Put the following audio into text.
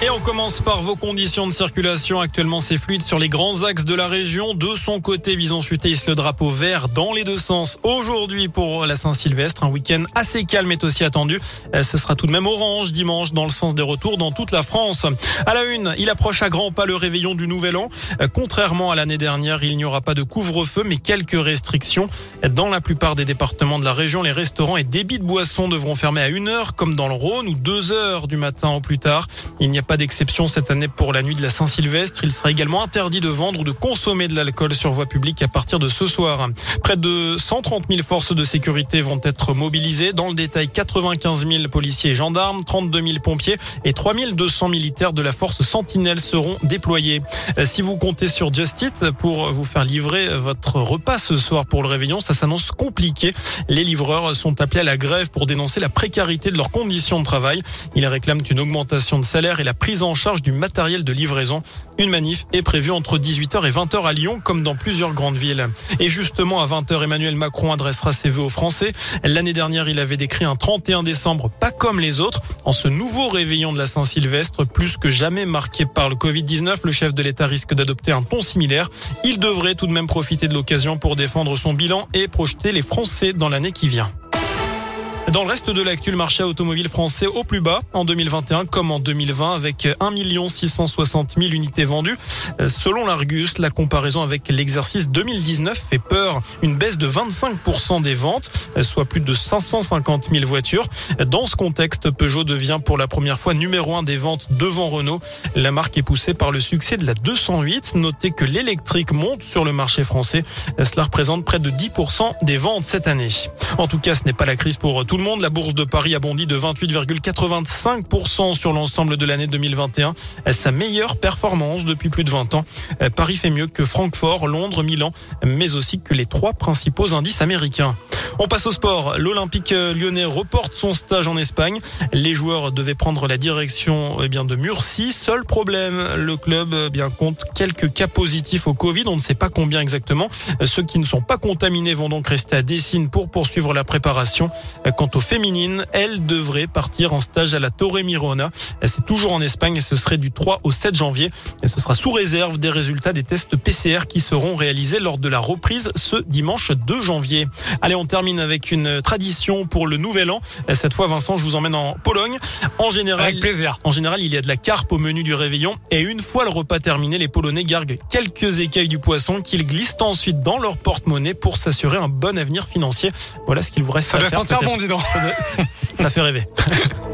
Et on commence par vos conditions de circulation. Actuellement, c'est fluide sur les grands axes de la région. De son côté, Bison Futé le drapeau vert dans les deux sens. Aujourd'hui, pour la Saint-Sylvestre, un week-end assez calme est aussi attendu. Euh, ce sera tout de même orange dimanche dans le sens des retours dans toute la France. À la une, il approche à grands pas le réveillon du Nouvel An. Euh, contrairement à l'année dernière, il n'y aura pas de couvre-feu, mais quelques restrictions. Dans la plupart des départements de la région, les restaurants et débits de boissons devront fermer à une heure, comme dans le Rhône, ou deux heures du matin au plus tard. Il n'y a pas d'exception cette année pour la nuit de la Saint-Sylvestre. Il sera également interdit de vendre ou de consommer de l'alcool sur voie publique à partir de ce soir. Près de 130 000 forces de sécurité vont être mobilisées. Dans le détail, 95 000 policiers et gendarmes, 32 000 pompiers et 3 200 militaires de la force Sentinelle seront déployés. Si vous comptez sur Just Eat pour vous faire livrer votre repas ce soir pour le réveillon, ça s'annonce compliqué. Les livreurs sont appelés à la grève pour dénoncer la précarité de leurs conditions de travail. Ils réclament une augmentation de salaire et la prise en charge du matériel de livraison. Une manif est prévue entre 18h et 20h à Lyon, comme dans plusieurs grandes villes. Et justement, à 20h, Emmanuel Macron adressera ses vœux aux Français. L'année dernière, il avait décrit un 31 décembre pas comme les autres. En ce nouveau réveillon de la Saint-Sylvestre, plus que jamais marqué par le Covid-19, le chef de l'État risque d'adopter un ton similaire. Il devrait tout de même profiter de l'occasion pour défendre son bilan et projeter les Français dans l'année qui vient. Dans le reste de l'actu, le marché automobile français au plus bas en 2021 comme en 2020 avec 1 660 000 unités vendues. Euh, selon l'Argus, la comparaison avec l'exercice 2019 fait peur. Une baisse de 25% des ventes, euh, soit plus de 550 000 voitures. Dans ce contexte, Peugeot devient pour la première fois numéro un des ventes devant Renault. La marque est poussée par le succès de la 208. Notez que l'électrique monte sur le marché français. Cela représente près de 10% des ventes cette année. En tout cas, ce n'est pas la crise pour tout le monde. La bourse de Paris a bondi de 28,85% sur l'ensemble de l'année 2021. Sa meilleure performance depuis plus de 20 ans. Paris fait mieux que Francfort, Londres, Milan, mais aussi que les trois principaux indices américains. On passe au sport. L'Olympique lyonnais reporte son stage en Espagne. Les joueurs devaient prendre la direction eh bien, de Murcie. Seul problème, le club eh bien, compte quelques cas positifs au Covid. On ne sait pas combien exactement. Ceux qui ne sont pas contaminés vont donc rester à Dessine pour poursuivre la préparation. Aux féminines, elles devraient partir en stage à la Torre Mirona. C'est toujours en Espagne et ce serait du 3 au 7 janvier. Et ce sera sous réserve des résultats des tests PCR qui seront réalisés lors de la reprise ce dimanche 2 janvier. Allez, on termine avec une tradition pour le nouvel an. Cette fois, Vincent, je vous emmène en Pologne. En général, avec plaisir. En général, il y a de la carpe au menu du réveillon. Et une fois le repas terminé, les Polonais gardent quelques écailles du poisson qu'ils glissent ensuite dans leur porte-monnaie pour s'assurer un bon avenir financier. Voilà ce qu'il vous reste Ça à doit faire. sentir bon, dis donc. Ça fait rêver.